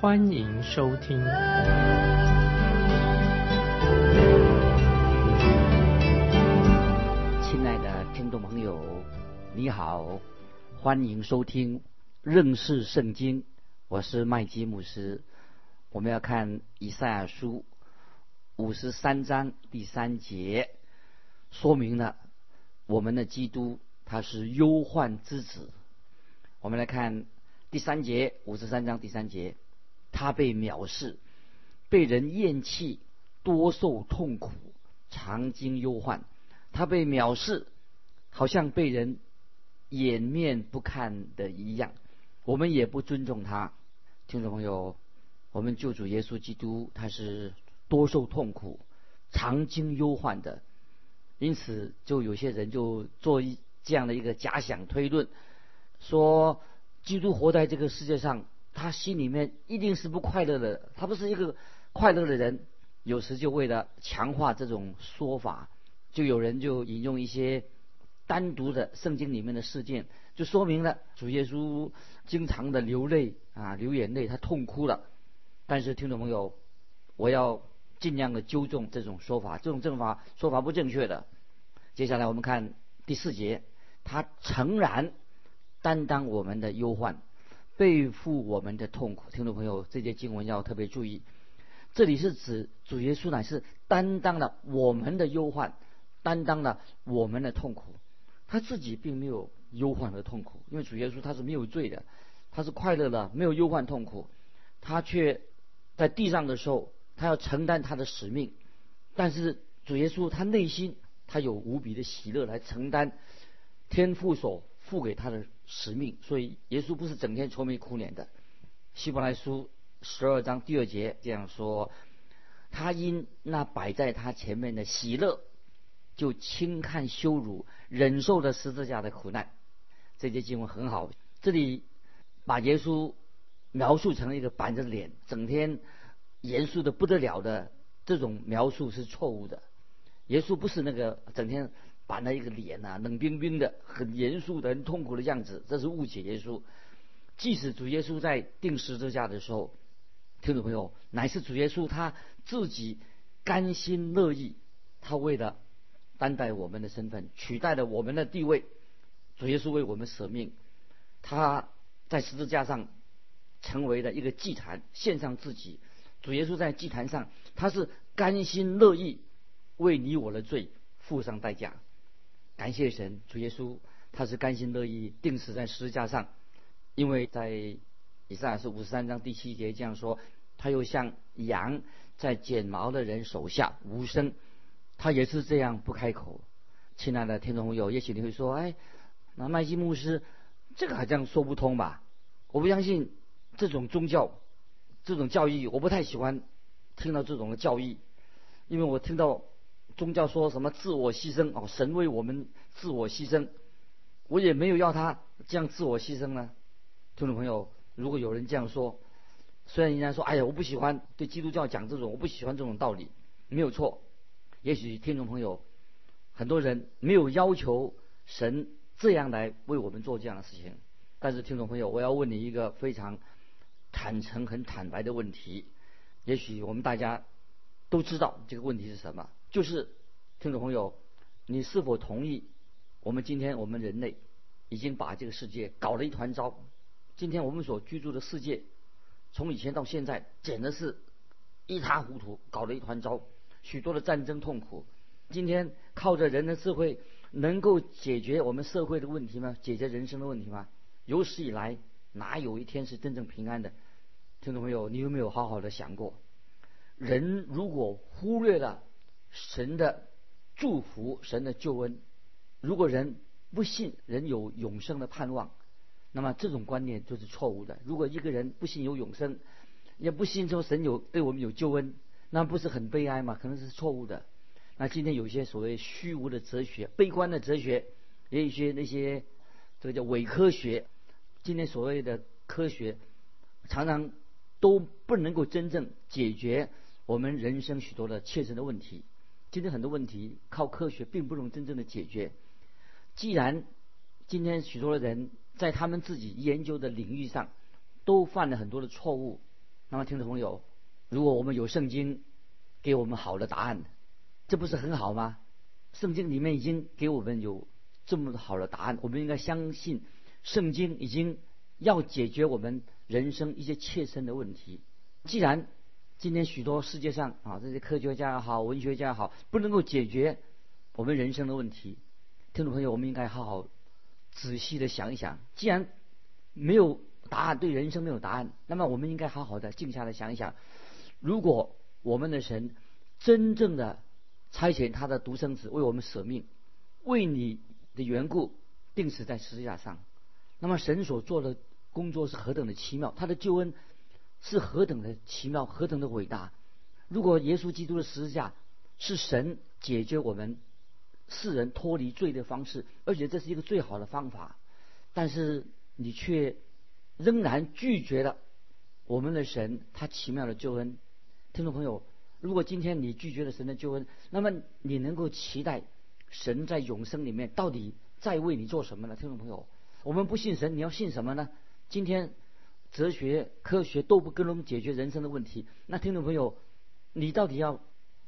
欢迎收听。亲爱的听众朋友，你好，欢迎收听认识圣经。我是麦基牧师。我们要看以赛亚书五十三章第三节。说明了我们的基督他是忧患之子。我们来看第三节，五十三章第三节，他被藐视，被人厌弃，多受痛苦，常经忧患。他被藐视，好像被人掩面不看的一样。我们也不尊重他。听众朋友，我们救主耶稣基督他是多受痛苦，常经忧患的。因此，就有些人就做一这样的一个假想推论，说基督活在这个世界上，他心里面一定是不快乐的，他不是一个快乐的人。有时就为了强化这种说法，就有人就引用一些单独的圣经里面的事件，就说明了主耶稣经常的流泪啊，流眼泪，他痛哭了。但是听众朋友，我要。尽量的纠正这种说法，这种正法说法不正确的。接下来我们看第四节，他诚然担当我们的忧患，背负我们的痛苦。听众朋友，这节经文要特别注意，这里是指主耶稣乃是担当了我们的忧患，担当了我们的痛苦。他自己并没有忧患和痛苦，因为主耶稣他是没有罪的，他是快乐的，没有忧患痛苦。他却在地上的时候。他要承担他的使命，但是主耶稣他内心他有无比的喜乐来承担天父所付给他的使命，所以耶稣不是整天愁眉苦脸的。希伯来书十二章第二节这样说：他因那摆在他前面的喜乐，就轻看羞辱，忍受了十字架的苦难。这节经文很好，这里把耶稣描述成一个板着脸，整天。严肃的不得了的这种描述是错误的。耶稣不是那个整天把那一个脸呐，冷冰冰的、很严肃的、很痛苦的样子，这是误解耶稣。即使主耶稣在钉十字架的时候，听众朋友，乃是主耶稣他自己甘心乐意，他为了担待我们的身份，取代了我们的地位，主耶稣为我们舍命，他在十字架上成为了一个祭坛，献上自己。主耶稣在祭坛上，他是甘心乐意为你我的罪付上代价。感谢神，主耶稣他是甘心乐意定死在十字架上，因为在以赛亚书五十三章第七节这样说：他又像羊在剪毛的人手下无声，他也是这样不开口。亲爱的听众朋友，也许你会说：哎，那麦基牧师这个好像说不通吧？我不相信这种宗教。这种教义我不太喜欢听到这种的教义，因为我听到宗教说什么自我牺牲哦，神为我们自我牺牲，我也没有要他这样自我牺牲呢。听众朋友，如果有人这样说，虽然人家说哎呀我不喜欢对基督教讲这种，我不喜欢这种道理，没有错。也许听众朋友很多人没有要求神这样来为我们做这样的事情，但是听众朋友，我要问你一个非常。坦诚、很坦白的问题，也许我们大家都知道这个问题是什么。就是听众朋友，你是否同意？我们今天我们人类已经把这个世界搞了一团糟。今天我们所居住的世界，从以前到现在，简直是一塌糊涂，搞了一团糟。许多的战争痛苦，今天靠着人的智慧能够解决我们社会的问题吗？解决人生的问题吗？有史以来。哪有一天是真正平安的？听众朋友，你有没有好好的想过？人如果忽略了神的祝福、神的救恩，如果人不信人有永生的盼望，那么这种观念就是错误的。如果一个人不信有永生，也不信说神有对我们有救恩，那不是很悲哀吗？可能是错误的。那今天有些所谓虚无的哲学、悲观的哲学，也有一些那些这个叫伪科学。今天所谓的科学，常常都不能够真正解决我们人生许多的切身的问题。今天很多问题靠科学并不能真正的解决。既然今天许多的人在他们自己研究的领域上都犯了很多的错误，那么听众朋友，如果我们有圣经给我们好的答案。这不是很好吗？圣经里面已经给我们有这么好的答案，我们应该相信圣经已经要解决我们人生一些切身的问题。既然今天许多世界上啊这些科学家也好、文学家也好，不能够解决我们人生的问题，听众朋友，我们应该好好仔细的想一想。既然没有答案，对人生没有答案，那么我们应该好好的静下来想一想：如果我们的神真正的差遣他的独生子为我们舍命，为你的缘故定死在十字架上。那么神所做的工作是何等的奇妙，他的救恩是何等的奇妙，何等的伟大。如果耶稣基督的十字架是神解决我们世人脱离罪的方式，而且这是一个最好的方法，但是你却仍然拒绝了我们的神他奇妙的救恩，听众朋友。如果今天你拒绝了神的救恩，那么你能够期待神在永生里面到底在为你做什么呢？听众朋友，我们不信神，你要信什么呢？今天哲学、科学都不能解决人生的问题，那听众朋友，你到底要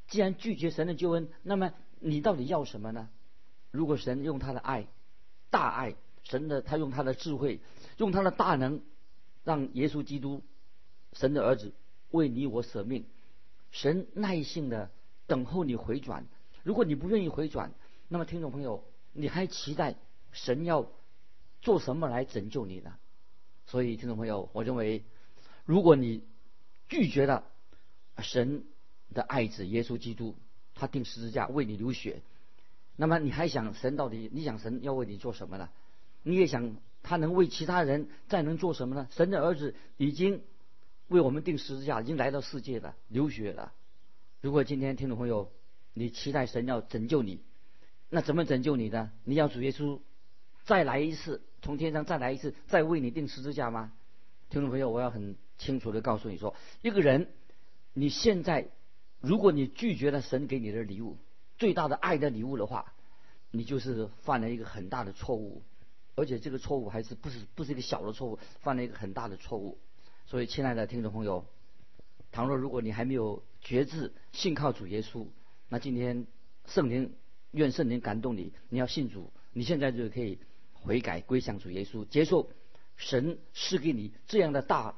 既然拒绝神的救恩，那么你到底要什么呢？如果神用他的爱、大爱，神的他用他的智慧、用他的大能，让耶稣基督、神的儿子为你我舍命。神耐心的等候你回转，如果你不愿意回转，那么听众朋友，你还期待神要做什么来拯救你呢？所以听众朋友，我认为，如果你拒绝了神的爱子耶稣基督，他钉十字架为你流血，那么你还想神到底？你想神要为你做什么呢？你也想他能为其他人再能做什么呢？神的儿子已经。为我们定十字架，已经来到世界了，流血了。如果今天听众朋友，你期待神要拯救你，那怎么拯救你呢？你要主耶稣再来一次，从天上再来一次，再为你定十字架吗？听众朋友，我要很清楚的告诉你说，一个人，你现在如果你拒绝了神给你的礼物，最大的爱的礼物的话，你就是犯了一个很大的错误，而且这个错误还是不是不是一个小的错误，犯了一个很大的错误。所以，亲爱的听众朋友，倘若如果你还没有觉志信靠主耶稣，那今天圣灵愿圣灵感动你，你要信主，你现在就可以悔改归向主耶稣，接受神赐给你这样的大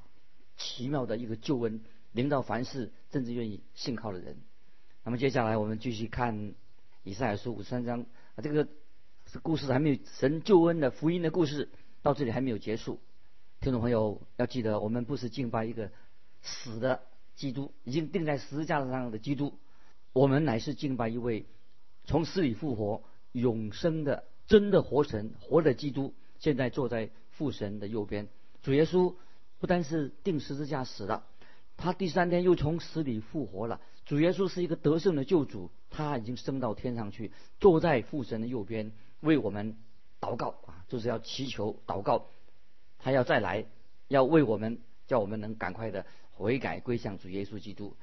奇妙的一个救恩，领导凡事真正愿意信靠的人。那么接下来我们继续看以赛亚书五十三章，这个故事还没有神救恩的福音的故事到这里还没有结束。听众朋友要记得，我们不是敬拜一个死的基督，已经钉在十字架上的基督，我们乃是敬拜一位从死里复活、永生的真的活神、活的基督，现在坐在父神的右边。主耶稣不单是钉十字架死了，他第三天又从死里复活了。主耶稣是一个得胜的救主，他已经升到天上去，坐在父神的右边，为我们祷告啊，就是要祈求祷告。他要再来，要为我们，叫我们能赶快的悔改归向主耶稣基督。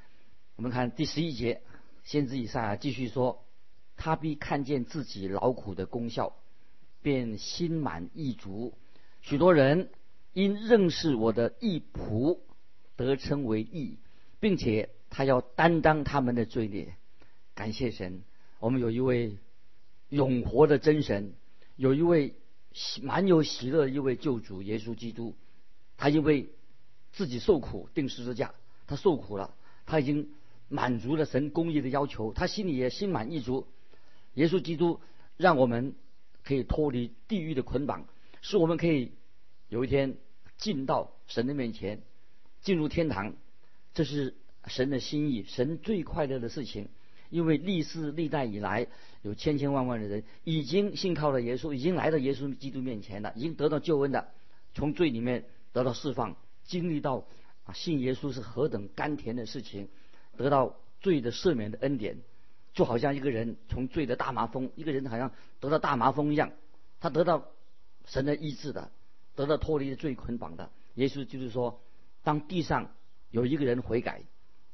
我们看第十一节，先知以赛继续说：“他必看见自己劳苦的功效，便心满意足。许多人因认识我的义仆，得称为义，并且他要担当他们的罪孽。感谢神，我们有一位永活的真神，有一位。”蛮有喜乐的一位救主耶稣基督，他因为自己受苦定十字架，他受苦了，他已经满足了神公义的要求，他心里也心满意足。耶稣基督让我们可以脱离地狱的捆绑，使我们可以有一天进到神的面前，进入天堂。这是神的心意，神最快乐的事情。因为历世历代以来，有千千万万的人已经信靠了耶稣，已经来到耶稣基督面前了，已经得到救恩的，从罪里面得到释放，经历到啊，信耶稣是何等甘甜的事情，得到罪的赦免的恩典，就好像一个人从罪的大麻风，一个人好像得到大麻风一样，他得到神的医治的，得到脱离罪捆绑的。耶稣就是说，当地上有一个人悔改，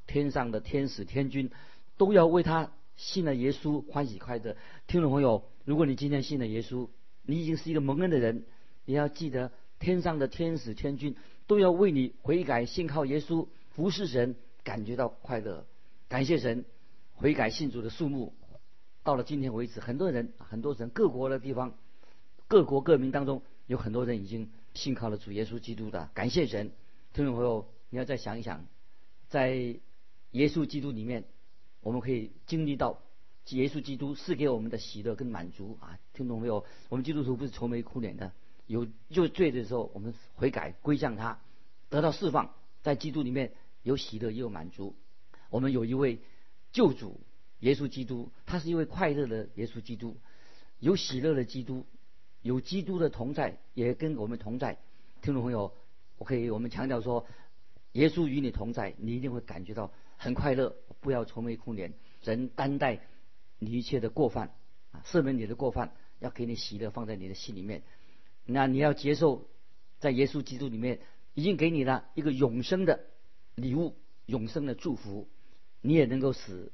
天上的天使天君都要为他信了耶稣欢喜快乐。听众朋友，如果你今天信了耶稣，你已经是一个蒙恩的人，你要记得天上的天使天君。都要为你悔改、信靠耶稣、服侍神，感觉到快乐。感谢神，悔改信主的数目到了今天为止，很多人、很多人、各国的地方、各国各民当中，有很多人已经信靠了主耶稣基督的。感谢神，听众朋友，你要再想一想，在耶稣基督里面，我们可以经历到耶稣基督赐给我们的喜乐跟满足啊！听懂没有，我们基督徒不是愁眉苦脸的。有就罪的时候，我们悔改归向他，得到释放，在基督里面有喜乐也有满足。我们有一位救主耶稣基督，他是一位快乐的耶稣基督，有喜乐的基督，有基督的同在，也跟我们同在。听众朋友，我可以我们强调说，耶稣与你同在，你一定会感觉到很快乐。不要愁眉苦脸，人担待你一切的过犯啊，赦免你的过犯，要给你喜乐放在你的心里面。那你要接受，在耶稣基督里面已经给你了一个永生的礼物，永生的祝福，你也能够使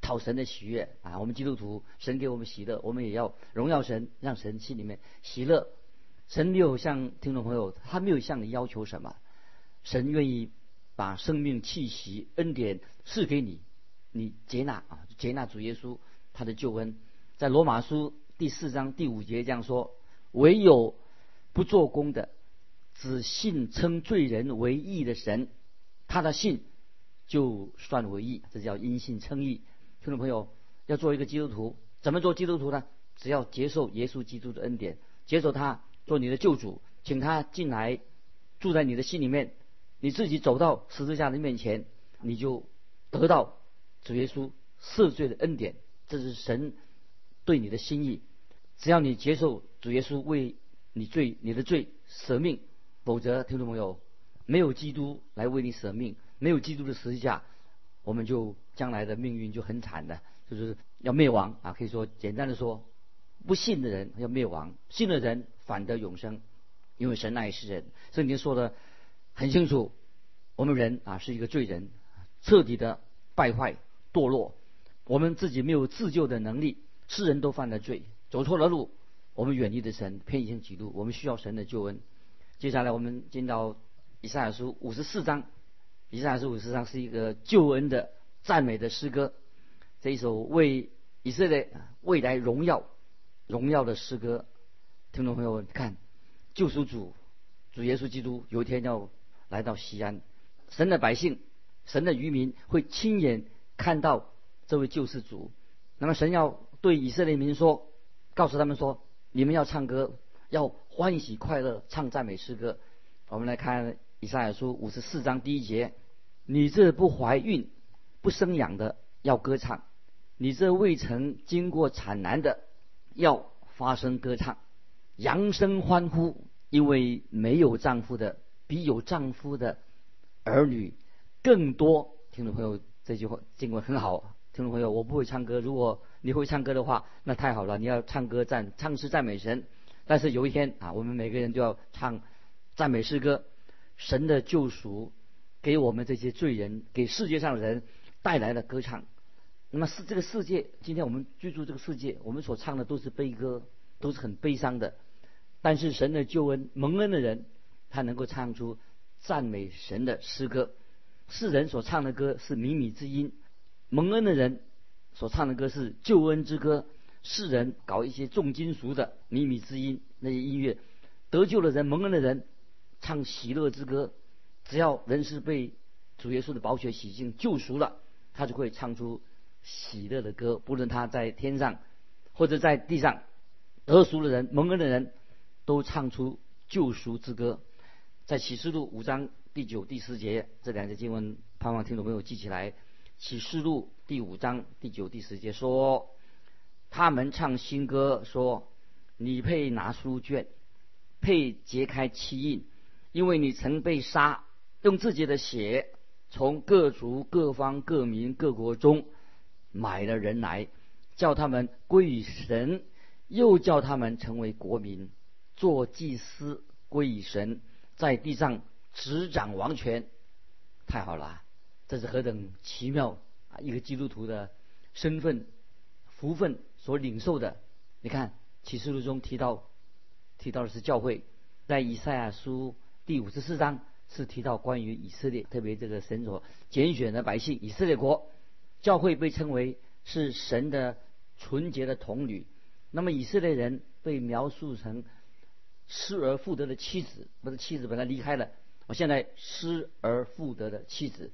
讨神的喜悦啊！我们基督徒，神给我们喜乐，我们也要荣耀神，让神心里面喜乐。神没有向听众朋友，他没有向你要求什么，神愿意把生命气息恩典赐给你，你接纳啊，接纳主耶稣他的救恩。在罗马书第四章第五节这样说：唯有不做工的，只信称罪人为义的神，他的信就算为义，这叫因信称义。听众朋友，要做一个基督徒，怎么做基督徒呢？只要接受耶稣基督的恩典，接受他做你的救主，请他进来住在你的心里面，你自己走到十字架的面前，你就得到主耶稣赦罪的恩典。这是神对你的心意。只要你接受主耶稣为你罪，你的罪舍命，否则听众朋友，没有基督来为你舍命，没有基督的十字架，我们就将来的命运就很惨的，就是要灭亡啊！可以说简单的说，不信的人要灭亡，信的人反得永生，因为神爱世人。圣经说的很清楚，我们人啊是一个罪人，彻底的败坏堕落，我们自己没有自救的能力，世人都犯了罪，走错了路。我们远离的神，偏行己路，我们需要神的救恩。接下来我们进到以赛亚书五十四章，以赛亚书五十章是一个救恩的赞美的诗歌，这一首为以色列未来荣耀荣耀的诗歌。听众朋友，看救赎主主耶稣基督有一天要来到西安，神的百姓，神的渔民会亲眼看到这位救世主。那么神要对以色列民说，告诉他们说。你们要唱歌，要欢喜快乐，唱赞美诗歌。我们来看以赛亚书五十四章第一节：你这不怀孕、不生养的要歌唱；你这未曾经过产难的要发声歌唱，扬声欢呼，因为没有丈夫的比有丈夫的儿女更多。听众朋友，这句话经文很好。听众朋友，我不会唱歌，如果。你会唱歌的话，那太好了。你要唱歌赞唱诗赞美神，但是有一天啊，我们每个人都要唱赞美诗歌。神的救赎给我们这些罪人，给世界上的人带来了歌唱。那么是这个世界，今天我们居住这个世界，我们所唱的都是悲歌，都是很悲伤的。但是神的救恩蒙恩的人，他能够唱出赞美神的诗歌。世人所唱的歌是靡靡之音，蒙恩的人。所唱的歌是救恩之歌，世人搞一些重金属的靡靡之音，那些音乐，得救的人蒙恩的人唱喜乐之歌，只要人是被主耶稣的宝血洗净救赎了，他就会唱出喜乐的歌。不论他在天上或者在地上，得赎的人蒙恩的人都唱出救赎之歌。在启示录五章第九、第十节这两节经文，盼望听众朋友记起来。启示录第五章第九、第十节说：“他们唱新歌，说你配拿书卷，配揭开七印，因为你曾被杀，用自己的血从各族、各方、各民、各国中买了人来，叫他们归于神，又叫他们成为国民，做祭司归于神，在地上执掌王权。太好了，这是何等奇妙啊！一个基督徒的身份、福分所领受的。你看启示录中提到，提到的是教会，在以赛亚书第五十四章是提到关于以色列，特别这个神所拣选的百姓以色列国，教会被称为是神的纯洁的童女。那么以色列人被描述成失而复得的妻子，不是妻子本来离开了。我现在失而复得的妻子，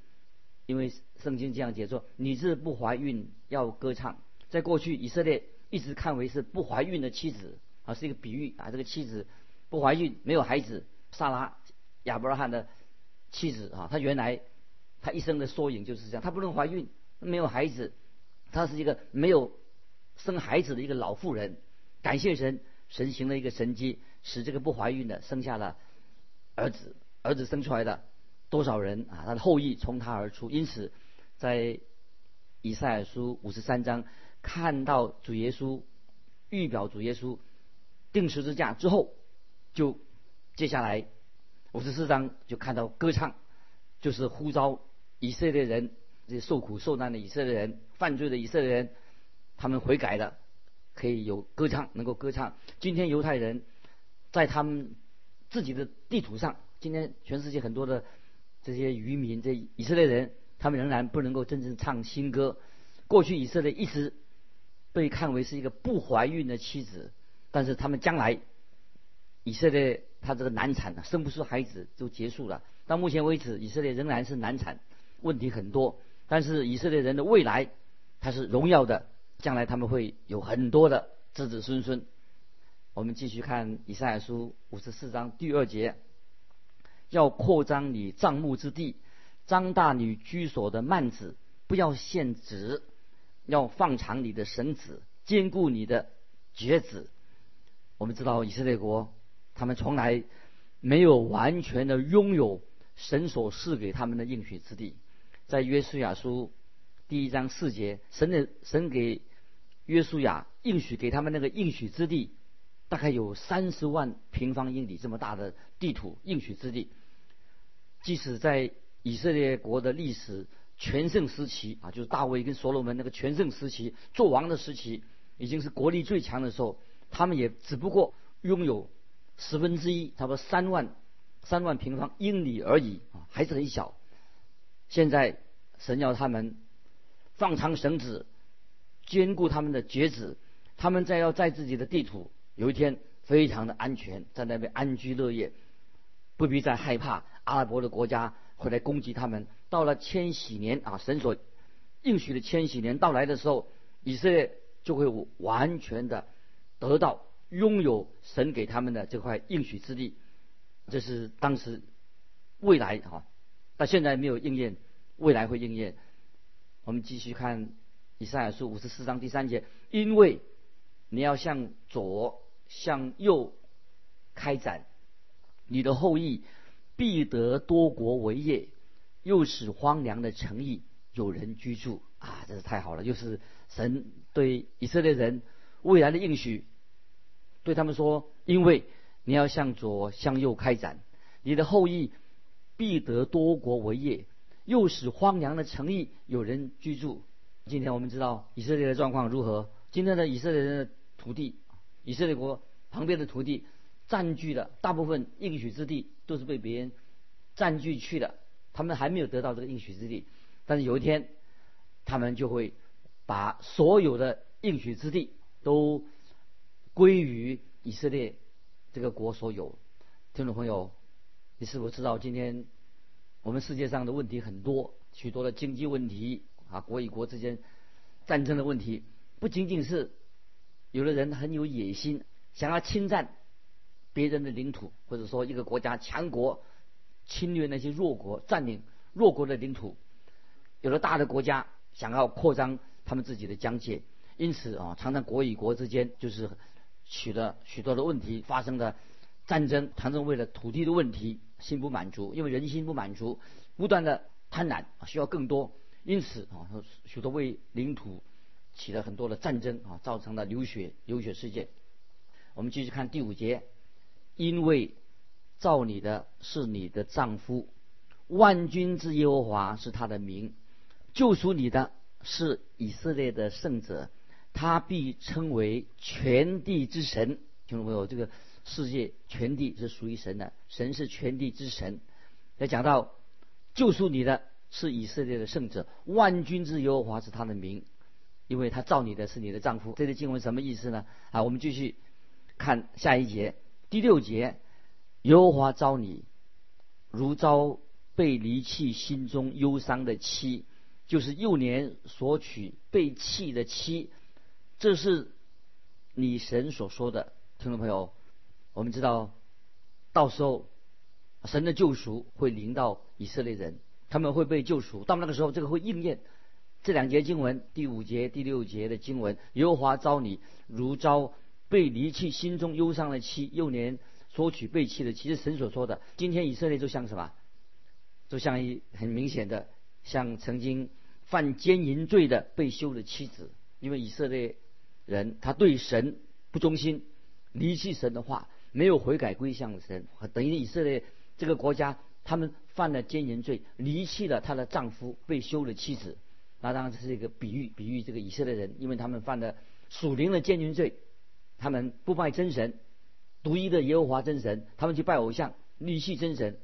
因为圣经这样解说：你是不怀孕要歌唱。在过去，以色列一直看为是不怀孕的妻子啊，是一个比喻啊。这个妻子不怀孕，没有孩子。萨拉亚伯拉罕的妻子啊，她原来她一生的缩影就是这样，她不能怀孕，没有孩子，她是一个没有生孩子的一个老妇人。感谢神，神行了一个神迹，使这个不怀孕的生下了儿子。儿子生出来的多少人啊？他的后裔从他而出。因此，在以赛亚书五十三章看到主耶稣预表主耶稣定十字架之后，就接下来五十四章就看到歌唱，就是呼召以色列人这些受苦受难的以色列人、犯罪的以色列人，他们悔改了，可以有歌唱，能够歌唱。今天犹太人在他们自己的地图上。今天全世界很多的这些渔民，这以色列人，他们仍然不能够真正唱新歌。过去以色列一直被看为是一个不怀孕的妻子，但是他们将来以色列他这个难产啊，生不出孩子就结束了。到目前为止，以色列仍然是难产，问题很多。但是以色列人的未来他是荣耀的，将来他们会有很多的子子孙孙。我们继续看以赛亚书五十四章第二节。要扩张你帐幕之地，张大你居所的幔子，不要限直，要放长你的绳子，坚固你的橛子。我们知道以色列国，他们从来没有完全的拥有神所赐给他们的应许之地。在约书亚书第一章四节，神的神给约书亚应许给他们那个应许之地，大概有三十万平方英里这么大的地图应许之地。即使在以色列国的历史全盛时期啊，就是大卫跟所罗门那个全盛时期做王的时期，已经是国力最强的时候，他们也只不过拥有十分之一，差不多三万三万平方英里而已啊，还是很小。现在神要他们放长绳子，坚固他们的橛子，他们在要在自己的地图有一天非常的安全，在那边安居乐业。不必再害怕阿拉伯的国家会来攻击他们。到了千禧年啊，神所应许的千禧年到来的时候，以色列就会完全的得到拥有神给他们的这块应许之地。这是当时未来啊，但现在没有应验，未来会应验。我们继续看以赛亚书五十四章第三节，因为你要向左向右开展。你的后裔必得多国为业，又使荒凉的城邑有人居住啊！这是太好了，又是神对以色列人未来的应许，对他们说：因为你要向左向右开展，你的后裔必得多国为业，又使荒凉的城邑有人居住。今天我们知道以色列的状况如何？今天的以色列人的土地，以色列国旁边的土地。占据的大部分应许之地都是被别人占据去的，他们还没有得到这个应许之地，但是有一天，他们就会把所有的应许之地都归于以色列这个国所有。听众朋友，你是否知道今天我们世界上的问题很多，许多的经济问题啊，国与国之间战争的问题，不仅仅是有的人很有野心，想要侵占。别人的领土，或者说一个国家强国侵略那些弱国，占领弱国的领土。有的大的国家想要扩张他们自己的疆界，因此啊，常常国与国之间就是取了许多的问题发生的战争，常常为了土地的问题心不满足，因为人心不满足，不断的贪婪，需要更多，因此啊，许多为领土起了很多的战争啊，造成了流血流血事件。我们继续看第五节，因为造你的是你的丈夫，万军之耶和华是他的名，救赎你的是以色列的圣者，他必称为全地之神。听众朋友，这个世界全地是属于神的，神是全地之神。要讲到救赎你的是以色列的圣者，万军之耶和华是他的名，因为他造你的是你的丈夫。这个经文什么意思呢？啊，我们继续。看下一节，第六节，耶和华招你，如招被离弃心中忧伤的妻，就是幼年所娶被弃的妻，这是你神所说的。听众朋友，我们知道，到时候神的救赎会临到以色列人，他们会被救赎。到那个时候，这个会应验这两节经文，第五节、第六节的经文，耶和华招你，如招。被离弃、心中忧伤的妻，幼年索取被弃的，其实神所说的，今天以色列就像什么？就像一很明显的，像曾经犯奸淫罪的被休的妻子，因为以色列人他对神不忠心，离弃神的话，没有悔改归向神，等于以色列这个国家他们犯了奸淫罪，离弃了他的丈夫被休了妻子。那当然这是一个比喻，比喻这个以色列人，因为他们犯了属灵的奸淫罪。他们不拜真神，独一的耶和华真神，他们去拜偶像，离弃真神，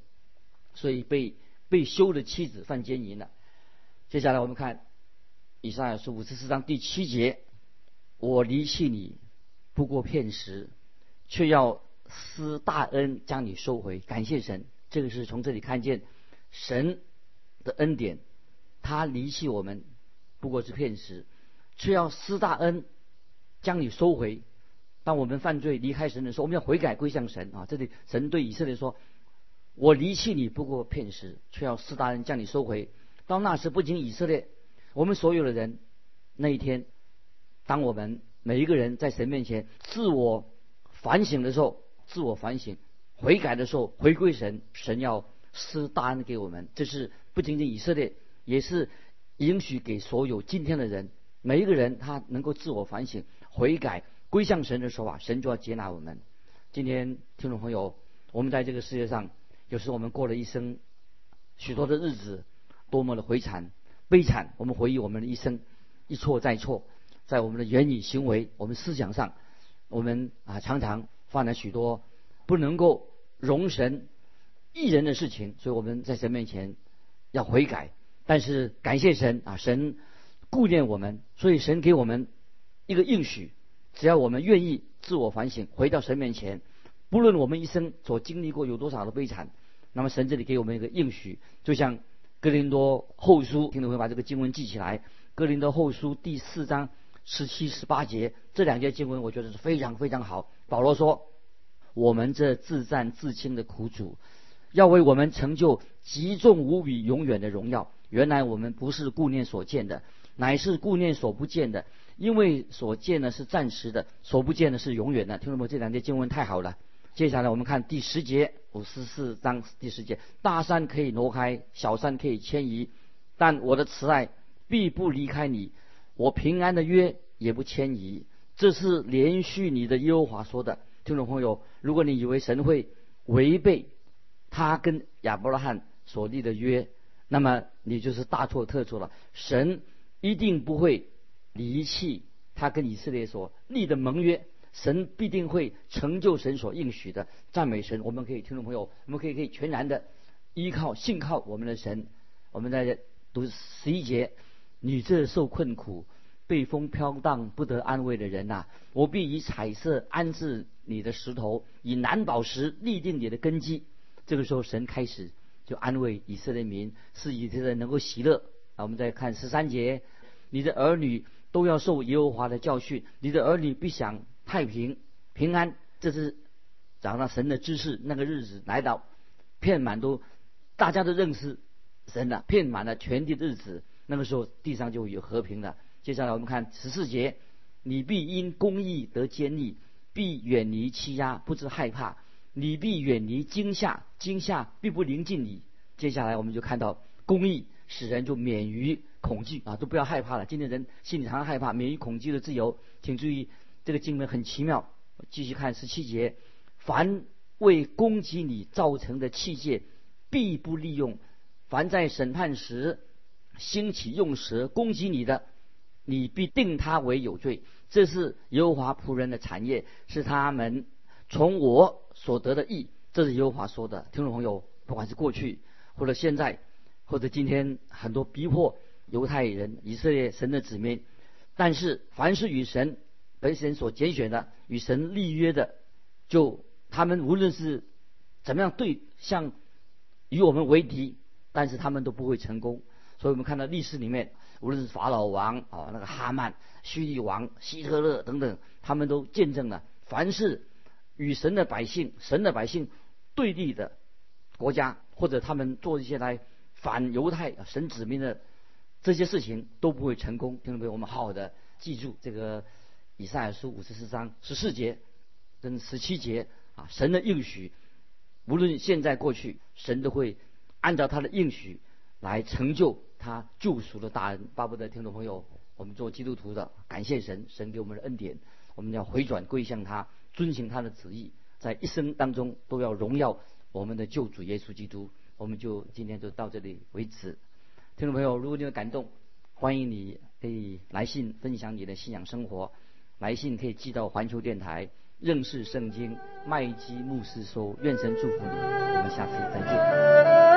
所以被被休的妻子犯奸淫了。接下来我们看以上亚书五十四章第七节：我离弃你不过片时，却要施大恩将你收回。感谢神，这个是从这里看见神的恩典。他离弃我们不过是片时，却要施大恩将你收回。当我们犯罪离开神的时候，我们要悔改归向神啊！这里神对以色列说：“我离弃你不过片时，却要施大恩将你收回。”到那时，不仅以色列，我们所有的人，那一天，当我们每一个人在神面前自我反省的时候，自我反省、悔改的时候，回归神，神要施大恩给我们。这是不仅仅以色列，也是允许给所有今天的人，每一个人他能够自我反省、悔改。归向神的时候啊，神就要接纳我们。今天听众朋友，我们在这个世界上，有时我们过了一生许多的日子，多么的悲惨、悲惨。我们回忆我们的一生，一错再错，在我们的言语行为、我们思想上，我们啊常常犯了许多不能够容神一人的事情。所以我们在神面前要悔改。但是感谢神啊，神顾念我们，所以神给我们一个应许。只要我们愿意自我反省，回到神面前，不论我们一生所经历过有多少的悲惨，那么神这里给我们一个应许，就像哥林多后书，听众会把这个经文记起来。哥林多后书第四章十七、十八节这两节经文，我觉得是非常非常好。保罗说：“我们这自战自清的苦主，要为我们成就极重无比、永远的荣耀。原来我们不是顾念所见的，乃是顾念所不见的。”因为所见的是暂时的，所不见的是永远的。听众朋友，这两节经文太好了。接下来我们看第十节，五十四章第十节：大山可以挪开，小山可以迁移，但我的慈爱必不离开你，我平安的约也不迁移。这是连续你的耶和华说的。听众朋友，如果你以为神会违背他跟亚伯拉罕所立的约，那么你就是大错特错了。神一定不会。离弃他跟以色列所立的盟约，神必定会成就神所应许的。赞美神！我们可以听众朋友，我们可以可以全然的依靠信靠我们的神。我们在读十一节：你这受困苦、被风飘荡不得安慰的人呐，我必以彩色安置你的石头，以蓝宝石立定你的根基。这个时候，神开始就安慰以色列民，使以色列人能够喜乐。啊，我们再看十三节：你的儿女。都要受耶和华的教训，你的儿女必享太平平安。这是长到神的知识，那个日子来到，遍满都大家都认识神了，遍满了全地的日子，那个时候地上就有和平了。接下来我们看十四节，你必因公义得坚立，必远离欺压，不知害怕。你必远离惊吓，惊吓必不临近你。接下来我们就看到公义使人就免于恐惧啊，都不要害怕了。今天人心里常常害怕，免于恐惧的自由。请注意，这个经文很奇妙。继续看十七节，凡为攻击你造成的器械，必不利用；凡在审判时兴起用蛇攻击你的，你必定他为有罪。这是耶和华仆人的产业，是他们从我所得的益。这是耶和华说的。听众朋友，不管是过去。或者现在，或者今天，很多逼迫犹太人、以色列神的子民，但是凡是与神本神所拣选的、与神立约的，就他们无论是怎么样对象与我们为敌，但是他们都不会成功。所以我们看到历史里面，无论是法老王啊、那个哈曼、叙利王希特勒等等，他们都见证了，凡是与神的百姓、神的百姓对立的国家。或者他们做一些来反犹太神子民的这些事情都不会成功，听众朋友，我们好好的记住这个以赛亚书五十四章十四节跟十七节啊，神的应许，无论现在过去，神都会按照他的应许来成就他救赎的大恩。巴不得听众朋友，我们做基督徒的，感谢神，神给我们的恩典，我们要回转归向他，遵行他的旨意，在一生当中都要荣耀。我们的救主耶稣基督，我们就今天就到这里为止。听众朋友，如果你有感动，欢迎你可以来信分享你的信仰生活。来信可以寄到环球电台认识圣经麦基牧师收。愿神祝福你，我们下次再见。